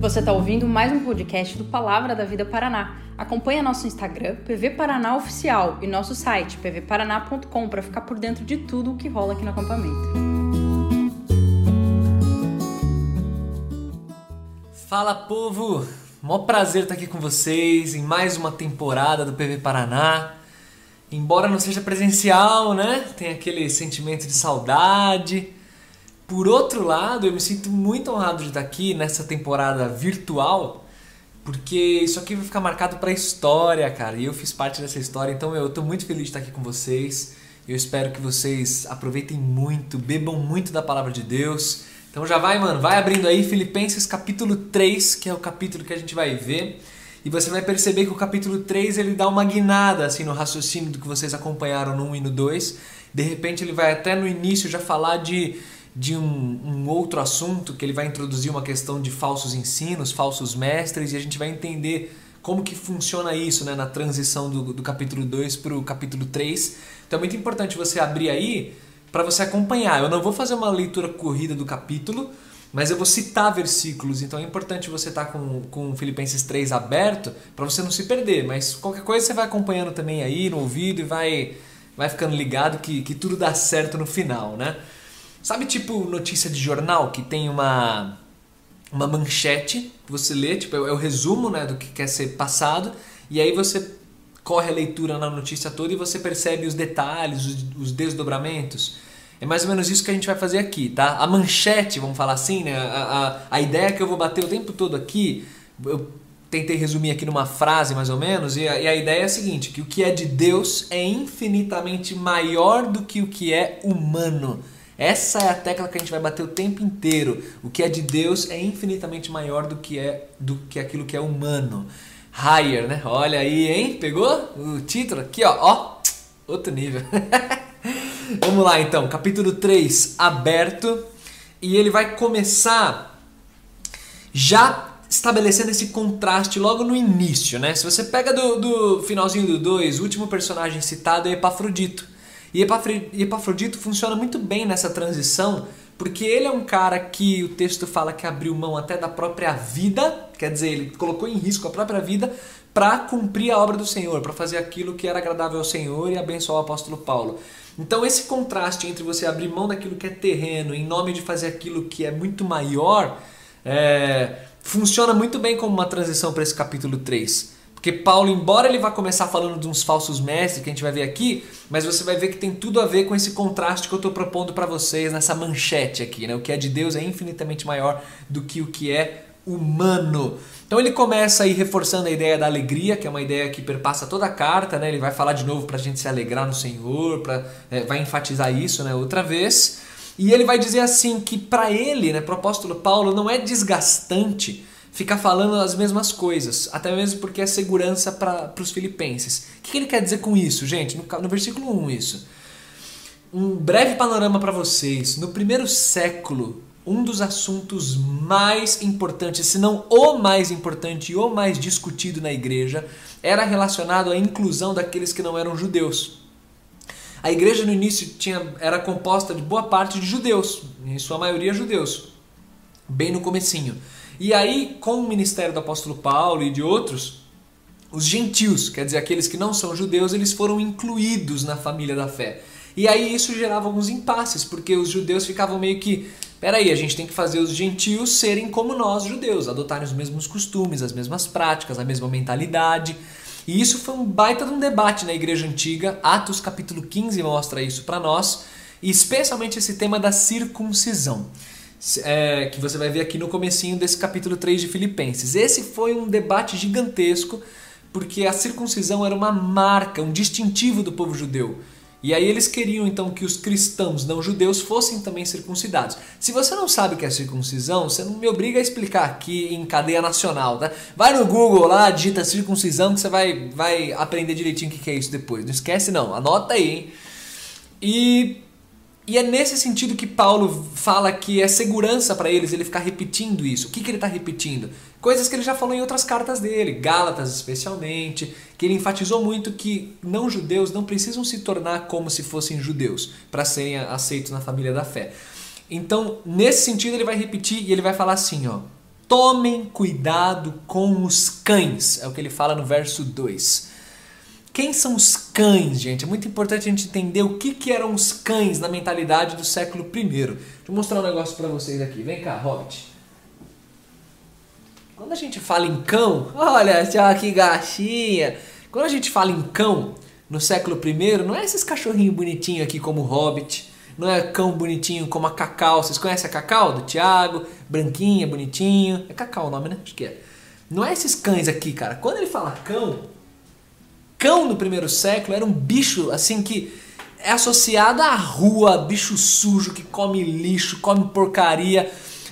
Você está ouvindo mais um podcast do Palavra da Vida Paraná. Acompanhe nosso Instagram, PV Paraná Oficial, e nosso site, pvparaná.com, para ficar por dentro de tudo o que rola aqui no acampamento. Fala povo! Mó prazer estar aqui com vocês em mais uma temporada do PV Paraná. Embora não seja presencial, né? Tem aquele sentimento de saudade. Por outro lado, eu me sinto muito honrado de estar aqui nessa temporada virtual, porque isso aqui vai ficar marcado para a história, cara. E eu fiz parte dessa história, então eu estou muito feliz de estar aqui com vocês. Eu espero que vocês aproveitem muito, bebam muito da palavra de Deus. Então já vai, mano, vai abrindo aí Filipenses capítulo 3, que é o capítulo que a gente vai ver. E você vai perceber que o capítulo 3 ele dá uma guinada assim no raciocínio do que vocês acompanharam no 1 e no 2. De repente ele vai até no início já falar de, de um, um outro assunto, que ele vai introduzir uma questão de falsos ensinos, falsos mestres, e a gente vai entender como que funciona isso né, na transição do, do capítulo 2 para o capítulo 3. Então é muito importante você abrir aí para você acompanhar. Eu não vou fazer uma leitura corrida do capítulo, mas eu vou citar versículos, então é importante você estar tá com, com Filipenses 3 aberto para você não se perder. Mas qualquer coisa você vai acompanhando também aí no ouvido e vai, vai ficando ligado que, que tudo dá certo no final, né? Sabe tipo notícia de jornal que tem uma, uma manchete você lê, tipo, é o resumo né, do que quer ser passado, e aí você corre a leitura na notícia toda e você percebe os detalhes, os, os desdobramentos. É mais ou menos isso que a gente vai fazer aqui, tá? A manchete, vamos falar assim, né? A, a, a ideia que eu vou bater o tempo todo aqui, eu tentei resumir aqui numa frase mais ou menos, e a, e a ideia é a seguinte: que o que é de Deus é infinitamente maior do que o que é humano. Essa é a tecla que a gente vai bater o tempo inteiro. O que é de Deus é infinitamente maior do que é do que aquilo que é humano. Higher, né? Olha aí, hein? Pegou o título aqui, ó, ó, outro nível. Vamos lá então, capítulo 3 aberto e ele vai começar já estabelecendo esse contraste logo no início, né? Se você pega do, do finalzinho do 2, o último personagem citado é Epafrodito. E Epafrodito funciona muito bem nessa transição, porque ele é um cara que o texto fala que abriu mão até da própria vida, quer dizer, ele colocou em risco a própria vida para cumprir a obra do Senhor, para fazer aquilo que era agradável ao Senhor e abençoar o apóstolo Paulo. Então esse contraste entre você abrir mão daquilo que é terreno em nome de fazer aquilo que é muito maior, é, funciona muito bem como uma transição para esse capítulo 3. Porque Paulo, embora ele vá começar falando de uns falsos mestres que a gente vai ver aqui, mas você vai ver que tem tudo a ver com esse contraste que eu estou propondo para vocês nessa manchete aqui. Né? O que é de Deus é infinitamente maior do que o que é humano. Então ele começa aí reforçando a ideia da alegria, que é uma ideia que perpassa toda a carta, né? Ele vai falar de novo para a gente se alegrar no Senhor, pra, é, vai enfatizar isso, né? Outra vez. E ele vai dizer assim que para ele, né, para o apóstolo Paulo, não é desgastante ficar falando as mesmas coisas, até mesmo porque é segurança para os filipenses. O que, que, ele quer dizer com isso, gente? No, no versículo 1, isso. Um breve panorama para vocês. No primeiro século, um dos assuntos mais importantes, se não o mais importante e o mais discutido na igreja, era relacionado à inclusão daqueles que não eram judeus. A igreja no início tinha, era composta de boa parte de judeus, em sua maioria judeus, bem no comecinho. E aí, com o ministério do apóstolo Paulo e de outros, os gentios, quer dizer, aqueles que não são judeus, eles foram incluídos na família da fé. E aí isso gerava alguns impasses, porque os judeus ficavam meio que Peraí, a gente tem que fazer os gentios serem como nós, judeus, adotarem os mesmos costumes, as mesmas práticas, a mesma mentalidade. E isso foi um baita de um debate na igreja antiga. Atos capítulo 15 mostra isso para nós, e especialmente esse tema da circuncisão. É, que você vai ver aqui no comecinho desse capítulo 3 de Filipenses. Esse foi um debate gigantesco, porque a circuncisão era uma marca, um distintivo do povo judeu. E aí eles queriam então que os cristãos não judeus fossem também circuncidados. Se você não sabe o que é circuncisão, você não me obriga a explicar aqui em cadeia nacional, tá? Vai no Google lá, digita circuncisão que você vai, vai aprender direitinho o que é isso depois. Não esquece não, anota aí, hein? E e é nesse sentido que Paulo fala que é segurança para eles ele ficar repetindo isso. O que, que ele está repetindo? Coisas que ele já falou em outras cartas dele, Gálatas especialmente, que ele enfatizou muito que não judeus não precisam se tornar como se fossem judeus para serem aceitos na família da fé. Então, nesse sentido, ele vai repetir e ele vai falar assim: ó, tomem cuidado com os cães, é o que ele fala no verso 2. Quem são os cães, gente? É muito importante a gente entender o que, que eram os cães na mentalidade do século I. Deixa eu mostrar um negócio para vocês aqui. Vem cá, Hobbit. Quando a gente fala em cão, olha só que gatinha. Quando a gente fala em cão no século I, não é esses cachorrinhos bonitinhos aqui como Hobbit, não é cão bonitinho como a Cacau. Vocês conhecem a Cacau do Thiago? Branquinha, bonitinho. É Cacau o nome, né? Acho que é. Não é esses cães aqui, cara. Quando ele fala cão, cão no primeiro século era um bicho assim que é associado à rua, bicho sujo que come lixo, come porcaria.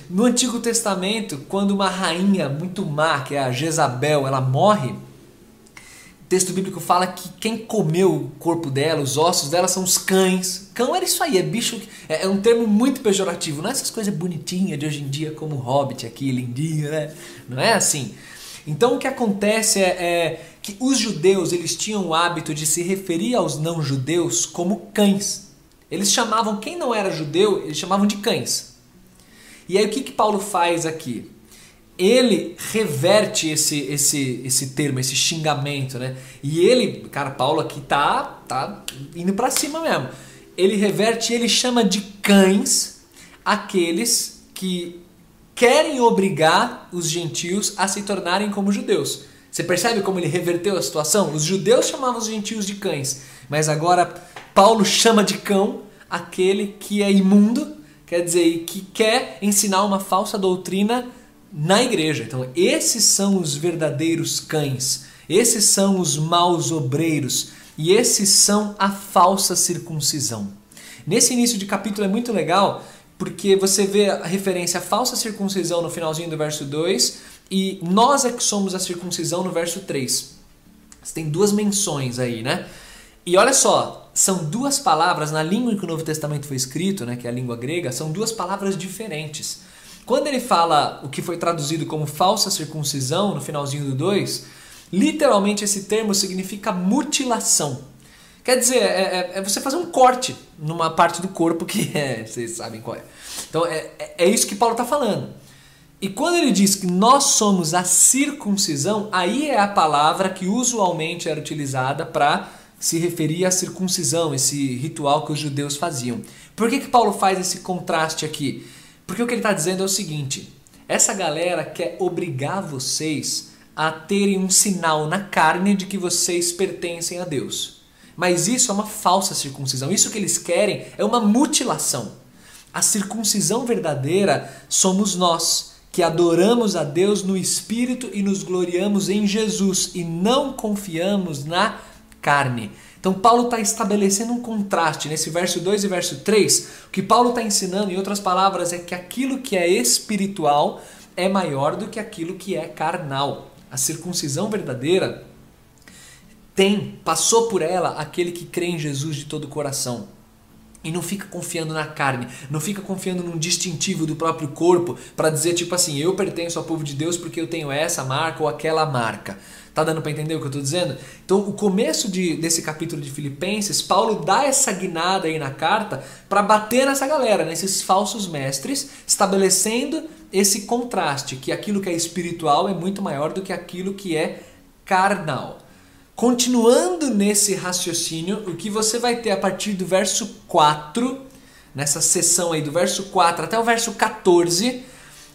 No Antigo Testamento, quando uma rainha muito má, que é a Jezabel, ela morre, o texto bíblico fala que quem comeu o corpo dela, os ossos dela, são os cães. Cão era isso aí, é bicho. É, é um termo muito pejorativo. Não é essas coisas bonitinhas de hoje em dia, como o Hobbit aqui, lindinho, né? Não é assim. Então o que acontece é, é que os judeus eles tinham o hábito de se referir aos não judeus como cães. Eles chamavam quem não era judeu, eles chamavam de cães. E aí o que, que Paulo faz aqui? Ele reverte esse, esse, esse termo, esse xingamento, né? E ele, cara, Paulo aqui tá, tá indo para cima mesmo. Ele reverte ele chama de cães aqueles que querem obrigar os gentios a se tornarem como judeus. Você percebe como ele reverteu a situação? Os judeus chamavam os gentios de cães, mas agora Paulo chama de cão aquele que é imundo, quer dizer, que quer ensinar uma falsa doutrina na igreja. Então, esses são os verdadeiros cães, esses são os maus obreiros e esses são a falsa circuncisão. Nesse início de capítulo é muito legal porque você vê a referência à falsa circuncisão no finalzinho do verso 2 e nós é que somos a circuncisão no verso 3. Você tem duas menções aí, né? E olha só, são duas palavras na língua em que o Novo Testamento foi escrito, né, que é a língua grega, são duas palavras diferentes. Quando ele fala o que foi traduzido como falsa circuncisão no finalzinho do 2, literalmente esse termo significa mutilação. Quer dizer, é, é, é, você fazer um corte numa parte do corpo que é, vocês sabem qual é. Então é, é, é isso que Paulo está falando. E quando ele diz que nós somos a circuncisão, aí é a palavra que usualmente era utilizada para se referir à circuncisão, esse ritual que os judeus faziam. Por que, que Paulo faz esse contraste aqui? Porque o que ele está dizendo é o seguinte: essa galera quer obrigar vocês a terem um sinal na carne de que vocês pertencem a Deus. Mas isso é uma falsa circuncisão. Isso que eles querem é uma mutilação. A circuncisão verdadeira somos nós, que adoramos a Deus no Espírito e nos gloriamos em Jesus e não confiamos na carne. Então, Paulo está estabelecendo um contraste nesse verso 2 e verso 3. O que Paulo está ensinando, em outras palavras, é que aquilo que é espiritual é maior do que aquilo que é carnal. A circuncisão verdadeira tem, passou por ela aquele que crê em Jesus de todo o coração. E não fica confiando na carne, não fica confiando num distintivo do próprio corpo para dizer tipo assim, eu pertenço ao povo de Deus porque eu tenho essa marca ou aquela marca. Tá dando para entender o que eu estou dizendo? Então, o começo de, desse capítulo de Filipenses, Paulo dá essa guinada aí na carta para bater nessa galera, nesses falsos mestres, estabelecendo esse contraste, que aquilo que é espiritual é muito maior do que aquilo que é carnal. Continuando nesse raciocínio, o que você vai ter a partir do verso 4, nessa sessão aí do verso 4 até o verso 14,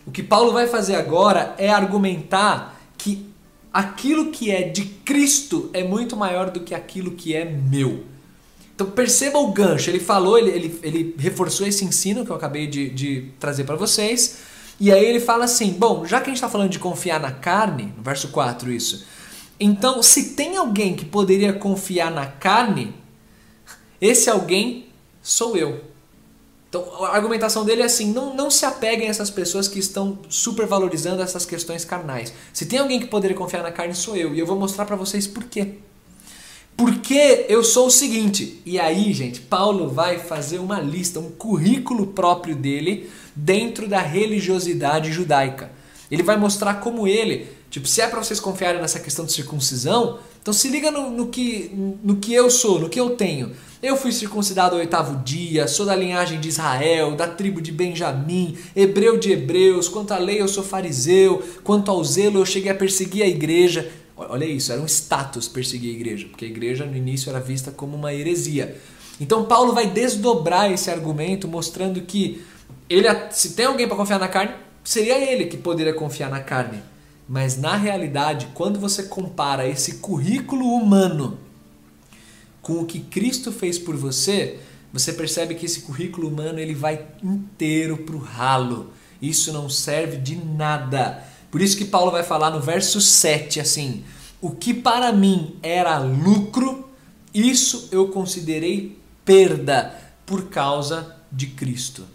o que Paulo vai fazer agora é argumentar que aquilo que é de Cristo é muito maior do que aquilo que é meu. Então perceba o gancho, ele falou, ele, ele, ele reforçou esse ensino que eu acabei de, de trazer para vocês, e aí ele fala assim: bom, já que a gente está falando de confiar na carne, no verso 4 isso, então, se tem alguém que poderia confiar na carne, esse alguém sou eu. Então, a argumentação dele é assim: não, não se apeguem a essas pessoas que estão supervalorizando essas questões carnais. Se tem alguém que poderia confiar na carne, sou eu. E eu vou mostrar para vocês por quê. Porque eu sou o seguinte. E aí, gente, Paulo vai fazer uma lista, um currículo próprio dele dentro da religiosidade judaica. Ele vai mostrar como ele Tipo, se é para vocês confiarem nessa questão de circuncisão, Então se liga no, no, que, no que eu sou, no que eu tenho. Eu fui circuncidado ao oitavo dia, sou da linhagem de Israel, da tribo de Benjamim, hebreu de hebreus, quanto à lei eu sou fariseu, quanto ao zelo eu cheguei a perseguir a igreja. Olha isso, era um status perseguir a igreja, porque a igreja no início era vista como uma heresia. Então Paulo vai desdobrar esse argumento, mostrando que ele, se tem alguém para confiar na carne, seria ele que poderia confiar na carne. Mas na realidade, quando você compara esse currículo humano com o que Cristo fez por você, você percebe que esse currículo humano ele vai inteiro para o ralo. Isso não serve de nada. Por isso que Paulo vai falar no verso 7 assim: O que para mim era lucro, isso eu considerei perda por causa de Cristo.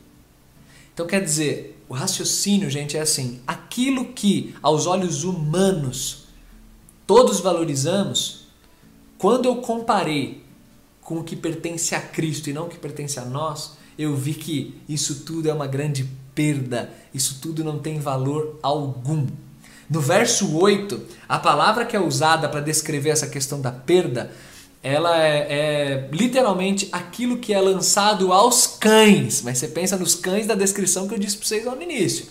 Então quer dizer, o raciocínio, gente, é assim: aquilo que aos olhos humanos todos valorizamos, quando eu comparei com o que pertence a Cristo e não o que pertence a nós, eu vi que isso tudo é uma grande perda, isso tudo não tem valor algum. No verso 8, a palavra que é usada para descrever essa questão da perda ela é, é, literalmente aquilo que é lançado aos cães. Mas você pensa nos cães da descrição que eu disse para vocês lá no início.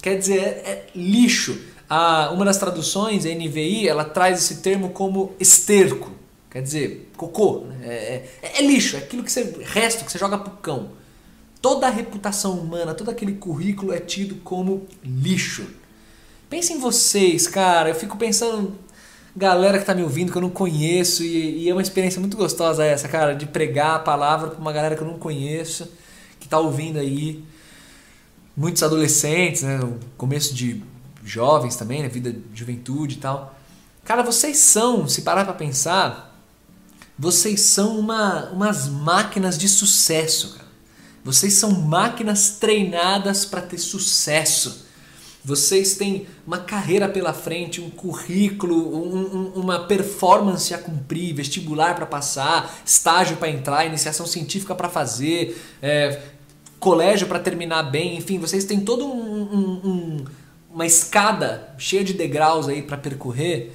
Quer dizer, é, é lixo. A, uma das traduções, a NVI, ela traz esse termo como esterco. Quer dizer, cocô. Né? É, é, é, lixo, é aquilo que você. resto que você joga pro cão. Toda a reputação humana, todo aquele currículo é tido como lixo. Pense em vocês, cara. Eu fico pensando galera que tá me ouvindo que eu não conheço e, e, é uma experiência muito gostosa essa, cara, de pregar a palavra para uma galera que eu não conheço, que tá ouvindo aí. Muitos adolescentes, né, no começo de jovens também, né, vida de juventude e tal. Cara, vocês são, se parar para pensar, vocês são uma, umas máquinas de sucesso, cara. Vocês são máquinas treinadas para ter sucesso. Vocês têm uma carreira pela frente, um currículo, um, um, uma performance a cumprir, vestibular para passar, estágio para entrar, iniciação científica para fazer, é, colégio para terminar bem, enfim, vocês têm toda um, uma escada cheia de degraus aí para percorrer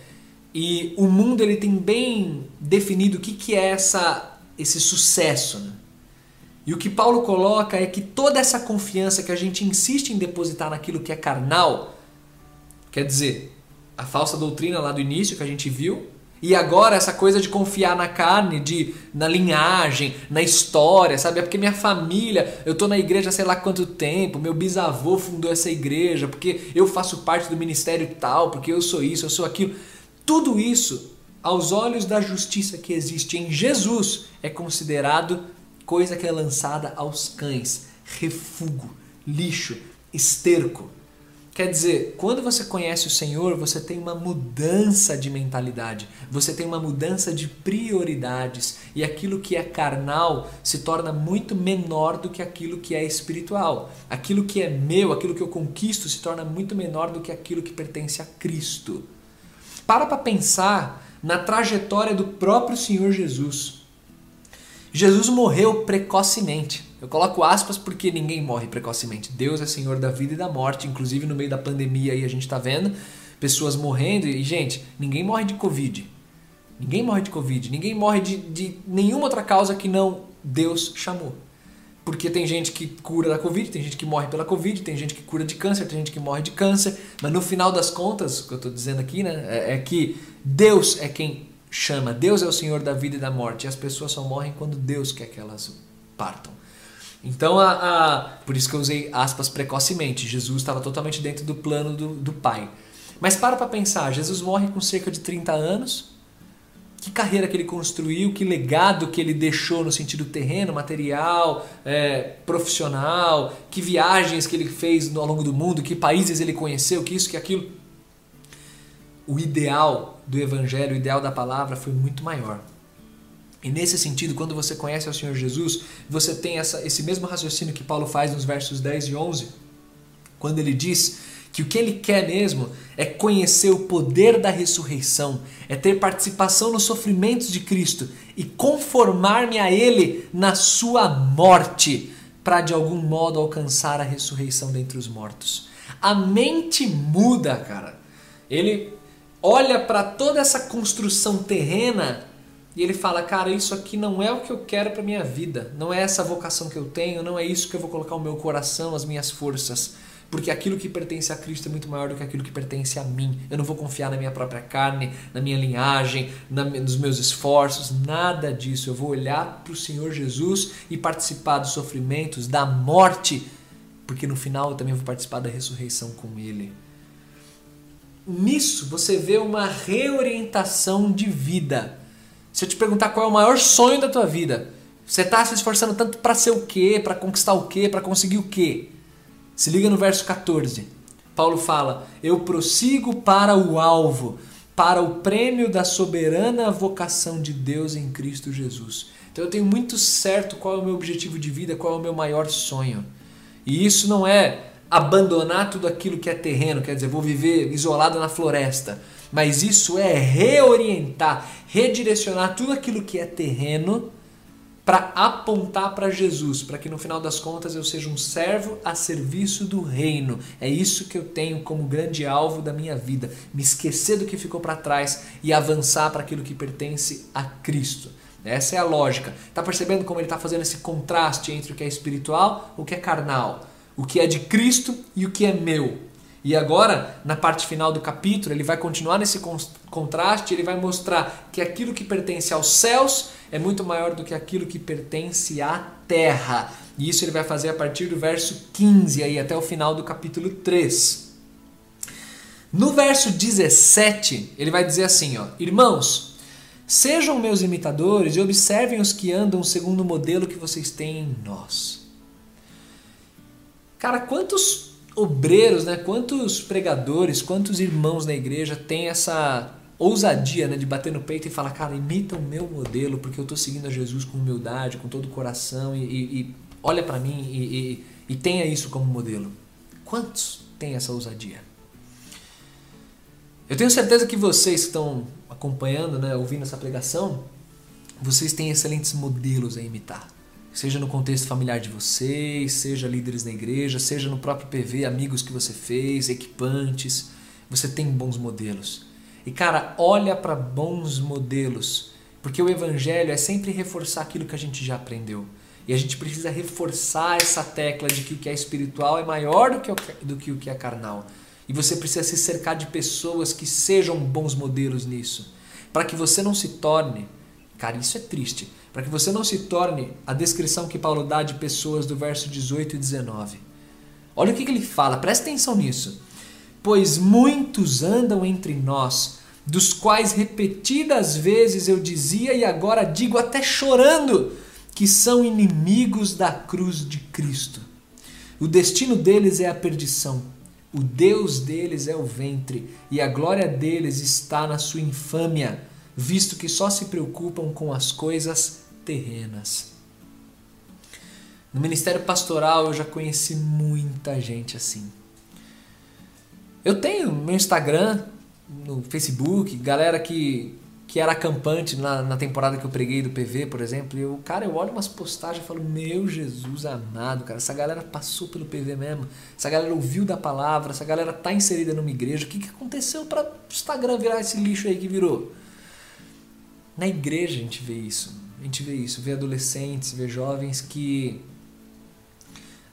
e o mundo ele tem bem definido o que, que é essa, esse sucesso. Né? E o que Paulo coloca é que toda essa confiança que a gente insiste em depositar naquilo que é carnal, quer dizer, a falsa doutrina lá do início que a gente viu, e agora essa coisa de confiar na carne, de na linhagem, na história, sabe? É porque minha família, eu tô na igreja sei lá quanto tempo, meu bisavô fundou essa igreja, porque eu faço parte do ministério tal, porque eu sou isso, eu sou aquilo. Tudo isso, aos olhos da justiça que existe em Jesus, é considerado coisa que é lançada aos cães, refugo, lixo, esterco. Quer dizer, quando você conhece o Senhor, você tem uma mudança de mentalidade, você tem uma mudança de prioridades e aquilo que é carnal se torna muito menor do que aquilo que é espiritual. Aquilo que é meu, aquilo que eu conquisto se torna muito menor do que aquilo que pertence a Cristo. Para para pensar na trajetória do próprio Senhor Jesus. Jesus morreu precocemente. Eu coloco aspas porque ninguém morre precocemente. Deus é Senhor da vida e da morte, inclusive no meio da pandemia aí a gente está vendo pessoas morrendo e gente, ninguém morre de covid. Ninguém morre de covid, ninguém morre de, de nenhuma outra causa que não Deus chamou. Porque tem gente que cura da Covid, tem gente que morre pela Covid, tem gente que cura de câncer, tem gente que morre de câncer. Mas no final das contas, o que eu estou dizendo aqui, né, é, é que Deus é quem chama. Deus é o Senhor da vida e da morte. E as pessoas só morrem quando Deus quer que elas partam. Então, a, a por isso que eu usei aspas precocemente. Jesus estava totalmente dentro do plano do, do Pai. Mas para para pensar, Jesus morre com cerca de 30 anos. Que carreira que ele construiu, que legado que ele deixou no sentido terreno, material, é, profissional, que viagens que ele fez ao longo do mundo, que países ele conheceu, que isso, que aquilo o ideal do evangelho, o ideal da palavra foi muito maior. E nesse sentido, quando você conhece o Senhor Jesus, você tem essa, esse mesmo raciocínio que Paulo faz nos versos 10 e 11, quando ele diz que o que ele quer mesmo é conhecer o poder da ressurreição, é ter participação nos sofrimentos de Cristo e conformar-me a Ele na sua morte, para de algum modo alcançar a ressurreição dentre os mortos. A mente muda, cara. Ele olha para toda essa construção terrena e ele fala: Cara, isso aqui não é o que eu quero para minha vida, não é essa vocação que eu tenho, não é isso que eu vou colocar o meu coração, as minhas forças. Porque aquilo que pertence a Cristo é muito maior do que aquilo que pertence a mim. Eu não vou confiar na minha própria carne, na minha linhagem, na, nos meus esforços, nada disso. Eu vou olhar para o Senhor Jesus e participar dos sofrimentos, da morte, porque no final eu também vou participar da ressurreição com Ele. Nisso você vê uma reorientação de vida. Se eu te perguntar qual é o maior sonho da tua vida, você está se esforçando tanto para ser o quê, para conquistar o quê, para conseguir o quê? Se liga no verso 14. Paulo fala: Eu prossigo para o alvo, para o prêmio da soberana vocação de Deus em Cristo Jesus. Então eu tenho muito certo qual é o meu objetivo de vida, qual é o meu maior sonho. E isso não é abandonar tudo aquilo que é terreno, quer dizer, vou viver isolado na floresta. Mas isso é reorientar, redirecionar tudo aquilo que é terreno para apontar para Jesus, para que no final das contas eu seja um servo a serviço do reino. É isso que eu tenho como grande alvo da minha vida, me esquecer do que ficou para trás e avançar para aquilo que pertence a Cristo. Essa é a lógica. Tá percebendo como ele está fazendo esse contraste entre o que é espiritual, o que é carnal, o que é de Cristo e o que é meu? E agora, na parte final do capítulo, ele vai continuar nesse contraste, ele vai mostrar que aquilo que pertence aos céus é muito maior do que aquilo que pertence à terra. E isso ele vai fazer a partir do verso 15 aí até o final do capítulo 3. No verso 17, ele vai dizer assim, ó: Irmãos, sejam meus imitadores e observem os que andam segundo o modelo que vocês têm em nós. Cara, quantos obreiros, né? Quantos pregadores, quantos irmãos na igreja têm essa ousadia né, de bater no peito e falar, cara, imita o meu modelo, porque eu estou seguindo a Jesus com humildade, com todo o coração, e, e, e olha para mim e, e, tenha isso como modelo. Quantos têm essa ousadia? Eu tenho certeza que vocês que estão acompanhando, né, ouvindo essa pregação, vocês têm excelentes modelos a imitar seja no contexto familiar de vocês, seja líderes na igreja, seja no próprio PV, amigos que você fez, equipantes, você tem bons modelos. E cara, olha para bons modelos, porque o evangelho é sempre reforçar aquilo que a gente já aprendeu. E a gente precisa reforçar essa tecla de que o que é espiritual é maior do que, o, do que o que é carnal. E você precisa se cercar de pessoas que sejam bons modelos nisso. Para que você não se torne, cara, isso é triste para que você não se torne a descrição que Paulo dá de pessoas do verso 18 e 19. Olha o que, ele fala, presta atenção nisso. Pois muitos andam entre nós, dos quais repetidas vezes eu dizia e agora digo até chorando, que são inimigos da cruz de Cristo. O destino deles é a perdição, o Deus deles é o ventre, e a glória deles está na sua infâmia, visto que só se preocupam com as coisas terrenas. No ministério pastoral eu já conheci muita gente assim. Eu tenho meu Instagram, no Facebook, galera que, que era acampante na, na temporada que eu preguei do PV, por exemplo, e eu, cara, eu olho umas postagens e falo, meu Jesus amado, cara, essa galera passou pelo PV mesmo, essa galera ouviu da palavra, essa galera tá inserida numa igreja, o que, que aconteceu para o Instagram virar esse lixo aí que virou? Na igreja a gente vê isso. A gente vê isso, vê adolescentes, vê jovens que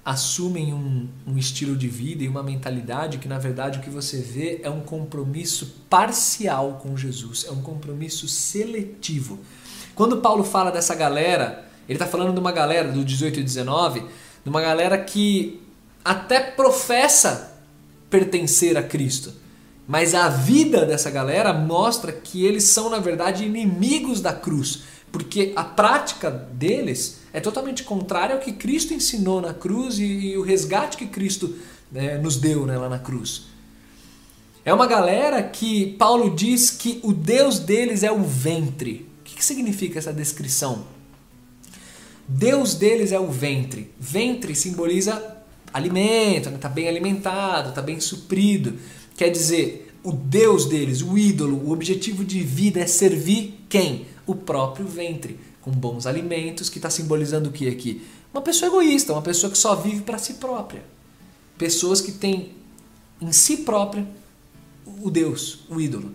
assumem um, um, estilo de vida e uma mentalidade que, na verdade, o que você vê é um compromisso parcial com Jesus, é um compromisso seletivo. Quando Paulo fala dessa galera, ele está falando de uma galera do 18 e 19, de uma galera que até professa pertencer a Cristo. Mas a vida dessa galera mostra que eles são, na verdade, inimigos da cruz porque a prática deles é totalmente contrária ao que Cristo ensinou na cruz e, e o resgate que Cristo né, nos deu né, lá na cruz. É uma galera que Paulo diz que o Deus deles é o ventre. O que, que significa essa descrição? Deus deles é o ventre. Ventre simboliza alimento, está né? Tá bem alimentado, está bem suprido. Quer dizer, o Deus deles, o ídolo, o objetivo de vida é servir quem? o próprio ventre, com bons alimentos, que está simbolizando o que aqui? Uma pessoa egoísta, uma pessoa que só vive para si própria. Pessoas que têm em si própria o Deus, o ídolo.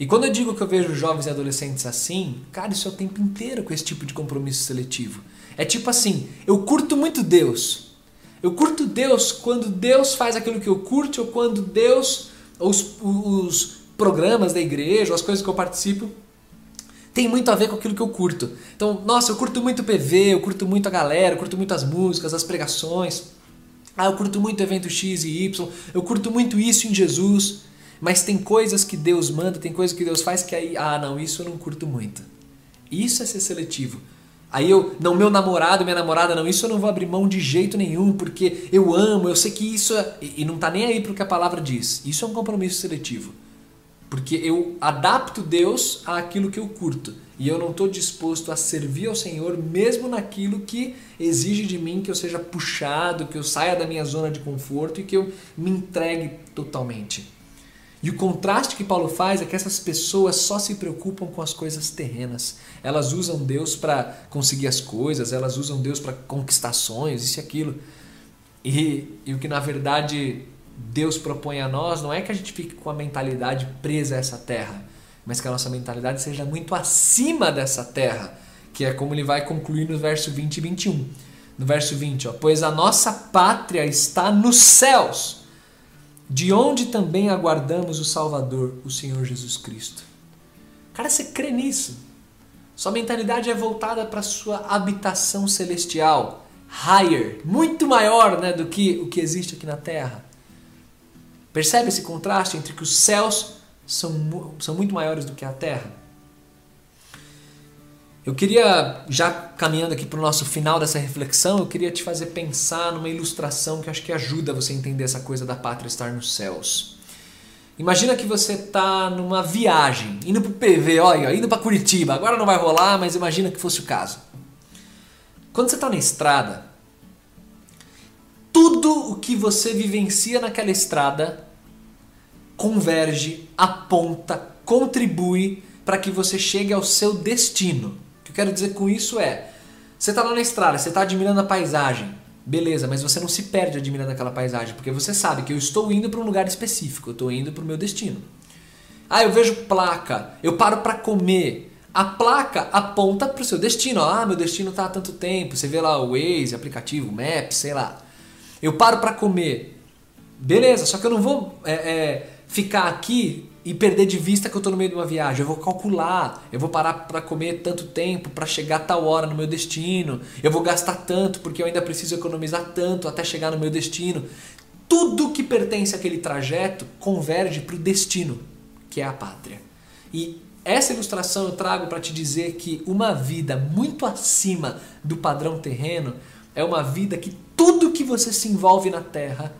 E quando eu digo que eu vejo jovens e adolescentes assim, cara, isso é o tempo inteiro com esse tipo de compromisso seletivo. É tipo assim, eu curto muito Deus. Eu curto Deus quando Deus faz aquilo que eu curto ou quando Deus, os, os programas da igreja, as coisas que eu participo, tem muito a ver com aquilo que eu curto. Então, nossa, eu curto muito PV, eu curto muito a galera, eu curto muito as músicas, as pregações. Ah, eu curto muito evento X e Y, eu curto muito isso em Jesus. Mas tem coisas que Deus manda, tem coisas que Deus faz que aí, ah, não, isso eu não curto muito. Isso é ser seletivo. Aí eu, não, meu namorado, minha namorada, não, isso eu não vou abrir mão de jeito nenhum, porque eu amo, eu sei que isso é. E não tá nem aí pro que a palavra diz. Isso é um compromisso seletivo. Porque eu adapto Deus àquilo que eu curto. E eu não estou disposto a servir ao Senhor mesmo naquilo que exige de mim que eu seja puxado, que eu saia da minha zona de conforto e que eu me entregue totalmente. E o contraste que Paulo faz é que essas pessoas só se preocupam com as coisas terrenas. Elas usam Deus para conseguir as coisas, elas usam Deus para conquistações, isso e aquilo. E, e o que na verdade Deus propõe a nós não é que a gente fique com a mentalidade presa a essa terra, mas que a nossa mentalidade seja muito acima dessa terra, que é como ele vai concluir no verso 20 e 21. No verso 20, ó, pois a nossa pátria está nos céus, de onde também aguardamos o Salvador, o Senhor Jesus Cristo. Cara, você crê nisso? Sua mentalidade é voltada para sua habitação celestial, higher, muito maior né, do que o que existe aqui na terra. Percebe esse contraste entre que os céus são, são muito maiores do que a terra? Eu queria, já caminhando aqui para o nosso final dessa reflexão, eu queria te fazer pensar numa ilustração que acho que ajuda você a entender essa coisa da pátria estar nos céus. Imagina que você está numa viagem, indo para o PV, olha, indo para Curitiba. Agora não vai rolar, mas imagina que fosse o caso. Quando você está na estrada, tudo o que você vivencia naquela estrada converge, aponta, contribui para que você chegue ao seu destino. Que eu quero dizer com isso é: você está lá na estrada, você está admirando a paisagem, beleza, mas você não se perde admirando aquela paisagem, porque você sabe que eu estou indo para um lugar específico, eu estou indo para o meu destino. Ah, eu vejo placa, eu paro para comer. A placa aponta para o seu destino. Ah, meu destino está há tanto tempo. Você vê lá o Waze, aplicativo, Maps, sei lá. Eu paro para comer. Beleza, só que eu não vou é, é, ficar aqui e perder de vista que eu estou no meio de uma viagem. Eu vou calcular, eu vou parar para comer tanto tempo para chegar a tal hora no meu destino. Eu vou gastar tanto porque eu ainda preciso economizar tanto até chegar no meu destino. Tudo que pertence àquele trajeto converge para o destino, que é a pátria. E essa ilustração eu trago para te dizer que uma vida muito acima do padrão terreno é uma vida que tudo que você se envolve na terra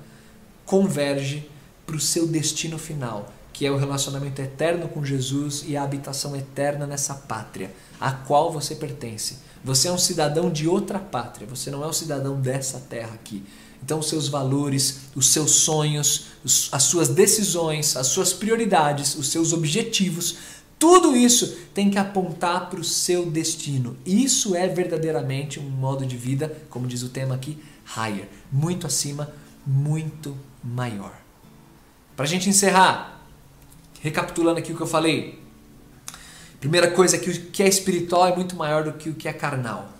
converge para o seu destino final, que é o relacionamento eterno com Jesus e a habitação eterna nessa pátria, a qual você pertence. Você é um cidadão de outra pátria, você não é um cidadão dessa terra aqui. Então, os seus valores, os seus sonhos, as suas decisões, as suas prioridades, os seus objetivos, tudo isso tem que apontar para o seu destino. Isso é verdadeiramente um modo de vida, como diz o tema aqui, higher, muito acima, muito maior. Para a gente encerrar, recapitulando aqui o que eu falei. Primeira coisa é que o que é espiritual é muito maior do que o que é carnal.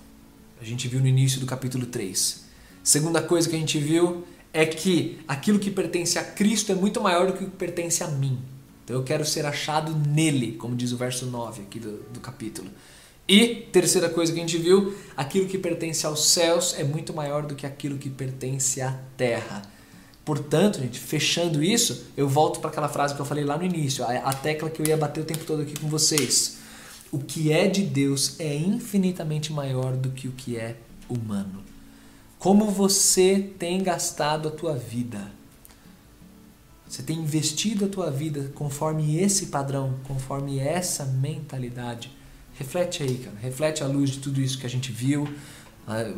A gente viu no início do capítulo 3. Segunda coisa que a gente viu é que aquilo que pertence a Cristo é muito maior do que o que pertence a mim. Então eu quero ser achado nele, como diz o verso 9 aqui do, do capítulo. E terceira coisa que a gente viu, aquilo que pertence aos céus é muito maior do que aquilo que pertence à terra. Portanto, gente, fechando isso, eu volto para aquela frase que eu falei lá no início, a, tecla que eu ia bater o tempo todo aqui com vocês. O que é de Deus é infinitamente maior do que o que é humano. Como você tem gastado a tua vida? Você tem investido a tua vida conforme esse padrão, conforme essa mentalidade? Reflete aí, cara. Reflete à luz de tudo isso que a gente viu,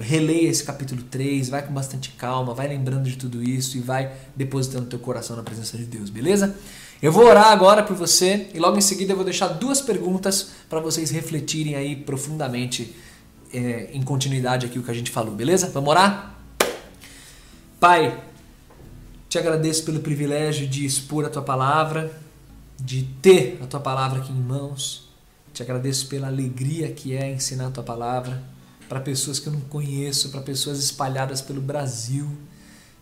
releia esse capítulo 3, vai com bastante calma, vai lembrando de tudo isso e vai depositando teu coração na presença de Deus, beleza? Eu vou orar agora por você e logo em seguida eu vou deixar duas perguntas para vocês refletirem aí profundamente é, em continuidade aqui o que a gente falou, beleza? Vamos orar? Pai, te agradeço pelo privilégio de expor a tua palavra de ter a tua palavra aqui em mãos. Te agradeço pela alegria que é ensinar a tua palavra para pessoas que eu não conheço, para pessoas espalhadas pelo Brasil.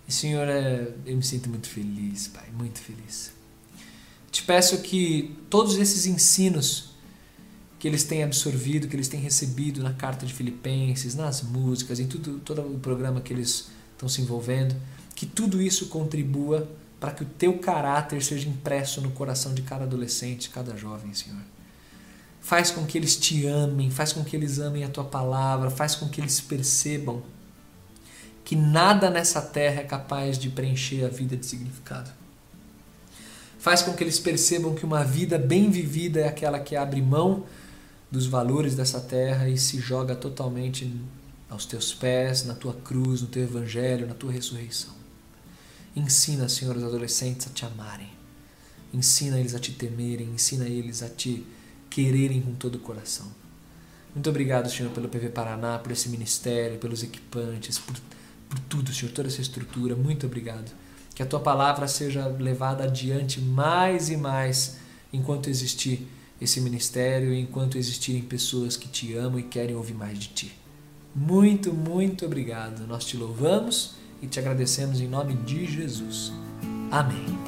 E, Senhor, é, eu me sinto muito feliz, Pai, muito feliz. Te peço que todos esses ensinos que eles têm absorvido, que eles têm recebido na carta de Filipenses, nas músicas, em tudo, todo o programa que eles estão se envolvendo, que tudo isso contribua para que o teu caráter seja impresso no coração de cada adolescente, cada jovem, Senhor. Faz com que eles te amem, faz com que eles amem a tua palavra, faz com que eles percebam que nada nessa terra é capaz de preencher a vida de significado. Faz com que eles percebam que uma vida bem vivida é aquela que abre mão dos valores dessa terra e se joga totalmente aos teus pés, na tua cruz, no teu evangelho, na tua ressurreição. Ensina, Senhor, os adolescentes a te amarem. Ensina eles a te temerem, ensina eles a te quererem com todo o coração. Muito obrigado, Senhor, pelo PV Paraná, por esse ministério, pelos equipantes, por, por tudo, Senhor, toda essa estrutura. Muito obrigado. Que a tua palavra seja levada adiante mais e mais enquanto existir esse ministério enquanto existirem pessoas que te amam e querem ouvir mais de ti. Muito, muito obrigado. Nós te louvamos e te agradecemos em nome de Jesus. Amém.